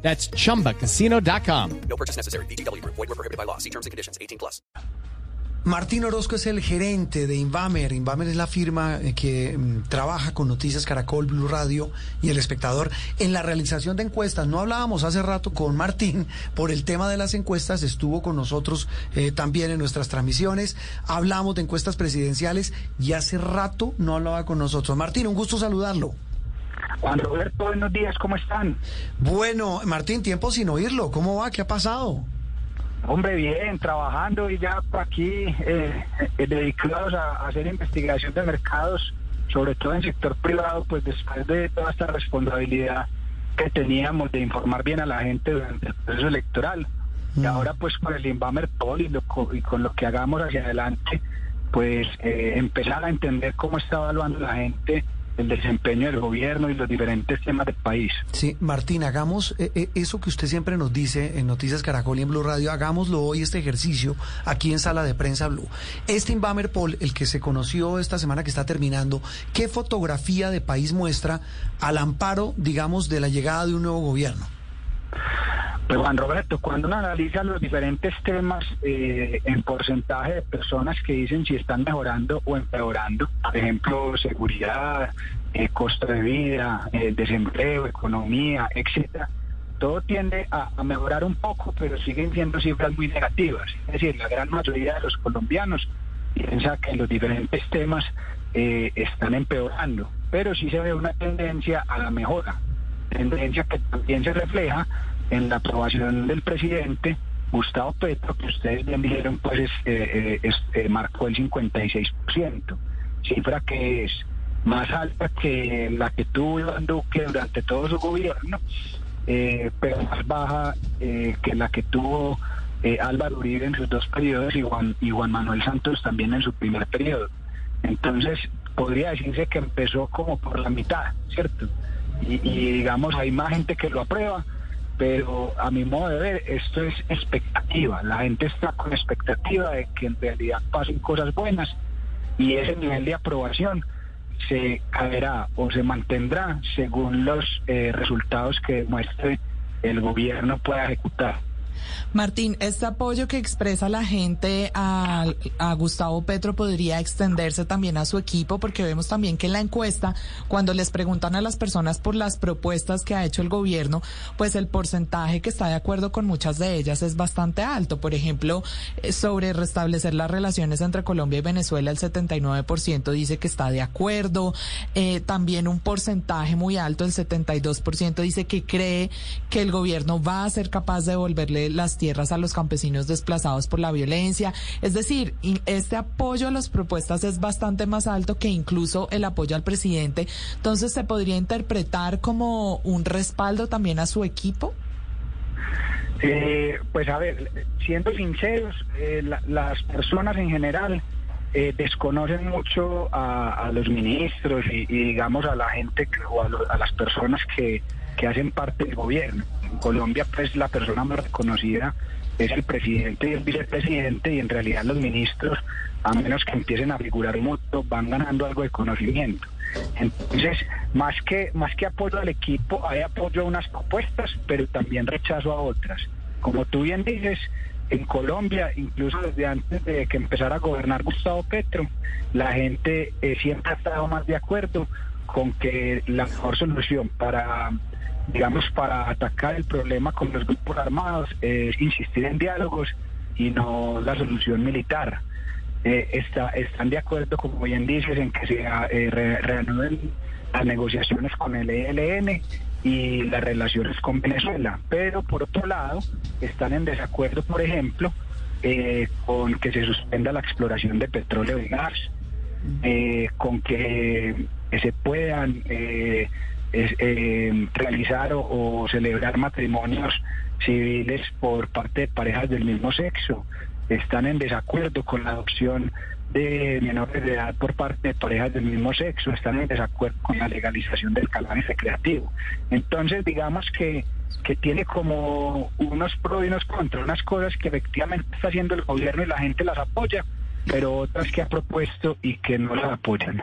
That's chumbacasino.com. No purchase necessary. BGW. Void were prohibited by law. See terms and conditions. 18 plus. Martín Orozco es el gerente de Invamer. Invamer es la firma eh, que mm, trabaja con Noticias Caracol, Blue Radio y El Espectador en la realización de encuestas. No hablábamos hace rato con Martín por el tema de las encuestas. Estuvo con nosotros eh, también en nuestras transmisiones. Hablamos de encuestas presidenciales y hace rato no hablaba con nosotros. Martín, un gusto saludarlo. Juan Roberto, buenos días, ¿cómo están? Bueno, Martín, tiempo sin oírlo. ¿Cómo va? ¿Qué ha pasado? Hombre, bien, trabajando y ya aquí eh, eh, dedicados a, a hacer investigación de mercados, sobre todo en sector privado, pues después de toda esta responsabilidad que teníamos de informar bien a la gente durante el proceso electoral. Y Mm. ahora pues con el Invamer Poll y, lo y con lo que hagamos hacia adelante, pues eh, empezar a entender cómo está evaluando la gente el desempeño del gobierno y los diferentes temas del país. Sí, Martín, hagamos eh, eh, eso que usted siempre nos dice en Noticias Caracol y en Blue Radio, hagámoslo hoy este ejercicio aquí en Sala de Prensa Blue. Este Invamer Poll, el que se conoció esta semana que está terminando, ¿qué fotografía de país muestra al amparo, digamos, de la llegada de un nuevo gobierno? Pues Juan Roberto, cuando uno analiza los diferentes temas eh, en porcentaje de personas que dicen si están mejorando o empeorando, por ejemplo, seguridad, eh, costo de vida, eh, desempleo, economía, etcétera, todo tiende a, a mejorar un poco, pero siguen siendo cifras muy negativas. Es decir, la gran mayoría de los colombianos piensa que los diferentes temas eh, están empeorando, pero sí se ve una tendencia a la mejora, tendencia que también se refleja en la aprobación del presidente Gustavo Petro, que ustedes bien dijeron, pues es, eh, eh, es, eh, marcó el 56%, cifra que es más alta que la que tuvo Iván Duque durante todo su gobierno, eh, pero más baja eh, que la que tuvo Álvaro Uribe en sus dos periodos y Juan, y Juan Manuel Santos también en su primer periodo. Entonces, podría decirse que empezó como por la mitad, ¿cierto? Y, y digamos, hay más gente que lo aprueba, pero a mi modo de ver, esto es expectativa. La gente está con expectativa de que en realidad pasen cosas buenas y ese nivel de aprobación se caerá o se mantendrá según los eh, resultados que muestre el gobierno pueda ejecutar. Martín, este apoyo que expresa la gente a, Gustavo Petro podría extenderse también a su equipo, porque vemos también que en la encuesta, cuando les preguntan a las personas por las propuestas que ha hecho el gobierno, pues el porcentaje que está de acuerdo con muchas de ellas es bastante alto. Por ejemplo, eh, sobre restablecer las relaciones entre Colombia y Venezuela, el 79% dice que está de acuerdo. Eh, también un porcentaje muy alto, el 72% dice que cree que el gobierno va a ser capaz de las tierras a los campesinos desplazados por la violencia. Es decir, este apoyo a las propuestas es bastante más alto que incluso el apoyo al presidente. Entonces, ¿se podría interpretar como un respaldo también a su equipo? Eh, pues a ver, siendo sinceros, eh, la, las personas en general eh, desconocen mucho a, los ministros y, digamos a la gente o a, lo, a las personas que, que hacen parte del gobierno. En Colombia, pues la persona más reconocida es el presidente y el vicepresidente y en realidad los ministros, a menos que empiecen a figurar mucho, van ganando algo de conocimiento. Entonces, más que, más que apoyo al equipo, hay apoyo a unas propuestas, pero también rechazo a otras. Como tú bien dices, en Colombia, incluso desde antes de que empezara a gobernar Gustavo Petro, la gente eh, siempre ha estado más de acuerdo con que la mejor solución para digamos, para atacar el problema con los grupos armados es insistir en diálogos y no la solución militar. Eh, está, están de acuerdo, como bien dices, en que se eh, re, reanuden las negociaciones con el ELN y las relaciones con Venezuela, pero por otro lado están en desacuerdo, por ejemplo, eh, con que se suspenda la exploración de petróleo y gas, con que, que, se puedan es, eh, realizar o, o, celebrar matrimonios civiles por parte de parejas del mismo sexo. están en desacuerdo con la adopción de menores de edad por parte de parejas del mismo sexo, están en desacuerdo con la legalización del cannabis recreativo. Entonces, digamos que, que tiene como unos pros y unos contras, unas cosas que efectivamente está haciendo el gobierno y la gente las apoya, pero otras que ha propuesto y que no las apoyan.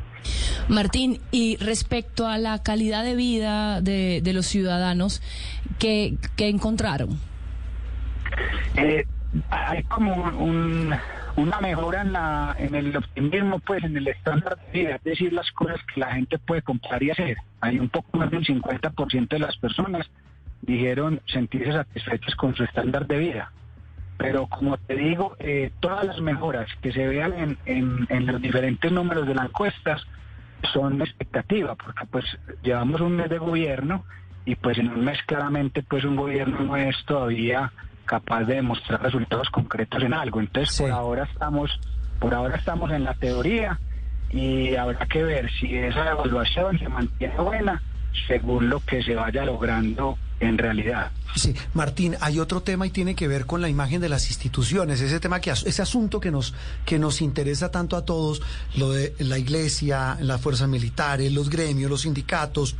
Martín, y respecto a la calidad de vida de, los ciudadanos, ¿qué, qué encontraron? Eh, hay como un- una mejora en, la, en el optimismo, pues en el estándar de vida, es decir, las cosas que la gente puede comprar y hacer. Hay un poco más del 50% de las personas dijeron sentirse satisfechas con su estándar de vida. Pero como te digo, eh, todas las mejoras que se vean en, en- en los diferentes números de las encuestas son expectativa, porque pues llevamos un mes de gobierno y pues en un mes claramente pues un gobierno no es todavía capaz de demostrar resultados concretos en algo. Entonces Sí. por ahora estamos, por ahora estamos en la teoría y habrá que ver si esa evaluación se mantiene buena según lo que se vaya logrando en realidad. Sí, Martín, hay otro tema y tiene que ver con la imagen de las instituciones, ese tema que ese asunto que nos que nos interesa tanto a todos, lo de la iglesia, las fuerzas militares, los gremios, los sindicatos,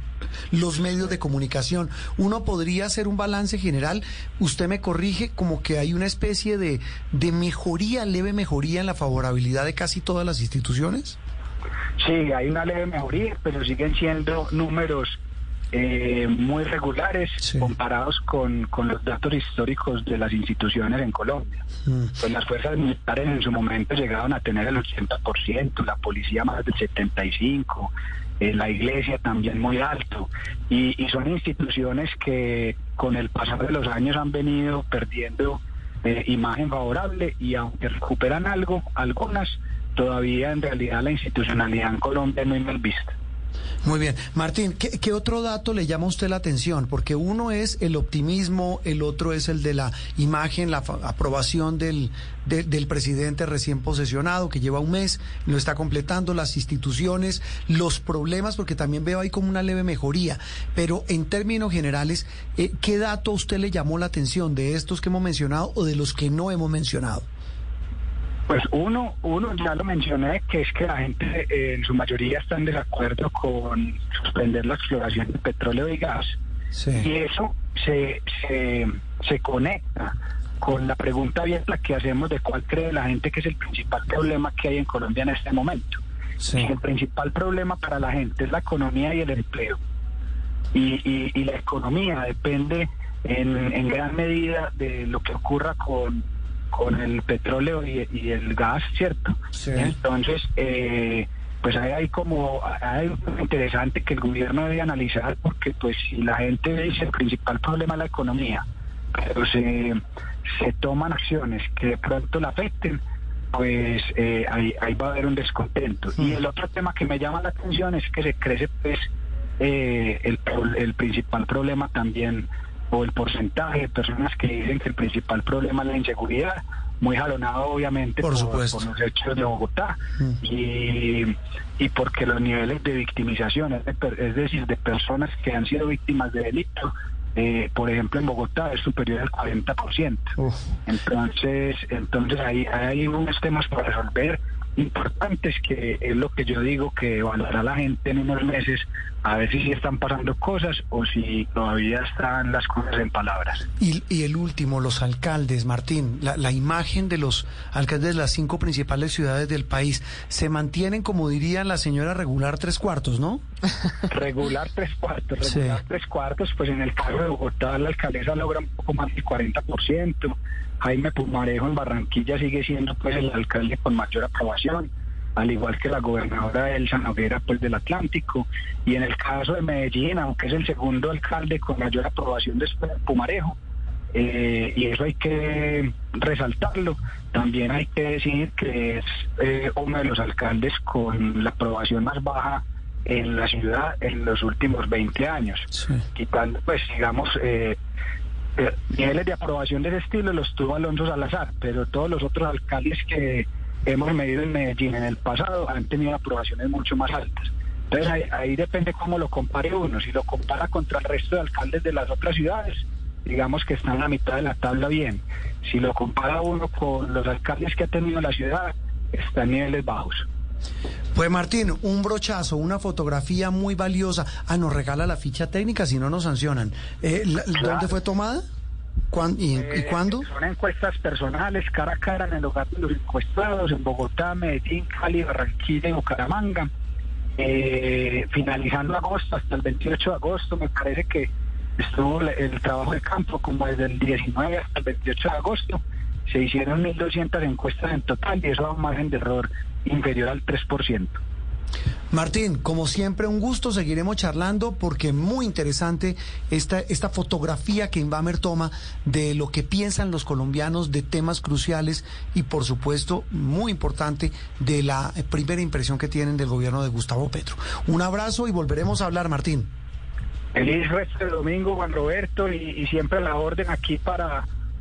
los medios de comunicación. Uno podría hacer un balance general, usted me corrige como que hay una especie de de mejoría, leve mejoría en la favorabilidad de casi todas las instituciones. Sí, hay una leve mejoría, pero siguen siendo números eh, muy regulares Sí. comparados con, con los datos históricos de las instituciones en Colombia. Mm. Pues las fuerzas militares en su momento llegaron a tener el 80%, la policía más del 75%, eh, la iglesia también muy alto. Y, y son instituciones que con el pasar de los años han venido perdiendo eh, imagen favorable y aunque recuperan algo, algunas, todavía en realidad la institucionalidad en Colombia no es mal vista. Muy bien. Martín, ¿qué, otro dato le llama a usted la atención? Porque uno es el optimismo, el otro es el de la imagen, la aprobación del, de- del presidente recién posesionado, que lleva un mes, lo está completando, las instituciones, los problemas, porque también veo ahí como una leve mejoría. Pero en términos generales, eh, ¿qué dato a usted le llamó la atención de estos que hemos mencionado o de los que no hemos mencionado? Pues uno, uno ya lo mencioné, que es que la gente eh, en su mayoría está en desacuerdo con suspender la exploración de petróleo y gas. Y eso se, se, se conecta con la pregunta abierta que hacemos de cuál cree la gente que es el principal problema que hay en Colombia en este momento. Sí. El principal problema para la gente es la economía y el empleo. Y, y- y la economía depende en, en gran medida de lo que ocurra con, con el petróleo y, y el gas, ¿cierto? Sí. Entonces, eh, pues hay, hay como hay algo interesante que el gobierno debe analizar porque pues si la gente dice el principal problema es la economía, pero se, se toman acciones que de pronto la afecten, pues eh, ahí, ahí va a haber un descontento. Y el otro tema que me llama la atención es que se crece pues eh, el principal problema también o el porcentaje de personas que dicen que el principal problema es la inseguridad, muy jalonado obviamente Por supuesto. por los hechos de Bogotá Mm. y, y porque los niveles de victimización, es, de per- es decir, de personas que han sido víctimas de delito, eh, por ejemplo en Bogotá es superior al 40%. Uf. Entonces, entonces ahí hay unos temas para resolver importantes que es lo que yo digo que evaluará la gente en unos meses a ver si sí están pasando cosas o si todavía están las cosas en palabras. Y, y el último, los alcaldes, Martín, la, la imagen de los alcaldes de las cinco principales ciudades del país se mantienen, como diría la señora regular, tres cuartos, ¿no? Regular tres cuartos, regular Sí. tres cuartos, pues en el caso de Bogotá la alcaldesa logra un poco más del 40%, Jaime Pumarejo en Barranquilla sigue siendo pues el alcalde con mayor aprobación, al igual que la gobernadora Elsa Noguera pues del Atlántico, y en el caso de Medellín, aunque es el segundo alcalde con mayor aprobación después de Pumarejo, eh, y eso hay que resaltarlo. También hay que decir que es eh, uno de los alcaldes con la aprobación más baja en la ciudad en los últimos 20 años, quitando, pues, digamos, eh, eh, niveles de aprobación de ese estilo los tuvo Alonso Salazar, pero todos los otros alcaldes que hemos medido en Medellín en el pasado han tenido aprobaciones mucho más altas. Entonces ahí, ahí depende cómo lo compare uno. Si lo compara contra el resto de alcaldes de las otras ciudades, digamos que está en la mitad de la tabla bien. Si lo compara uno con los alcaldes que ha tenido la ciudad, está en niveles bajos. Pues Martín, un brochazo, una fotografía muy valiosa. Ah, nos regala la ficha técnica, si no nos sancionan. Eh, la- ¿Dónde fue tomada? ¿Cuán- y, y Eh, cuándo? Son encuestas personales, cara a cara en el hogar de los encuestados, en Bogotá, Medellín, Cali, Barranquilla y Bucaramanga. Eh, finalizando agosto, hasta el 28 de agosto, me parece que estuvo el, el trabajo de campo como desde el 19 hasta el 28 de agosto. Se hicieron 1.200 encuestas en total y eso da un margen de error inferior al 3%. Martín, como siempre, un gusto. Seguiremos charlando porque muy interesante esta, esta fotografía que Invamer toma de lo que piensan los colombianos de temas cruciales y, por supuesto, muy importante, de la primera impresión que tienen del gobierno de Gustavo Petro. Un abrazo y volveremos a hablar, Martín. Feliz resto de domingo, Juan Roberto, y, y siempre a la orden aquí para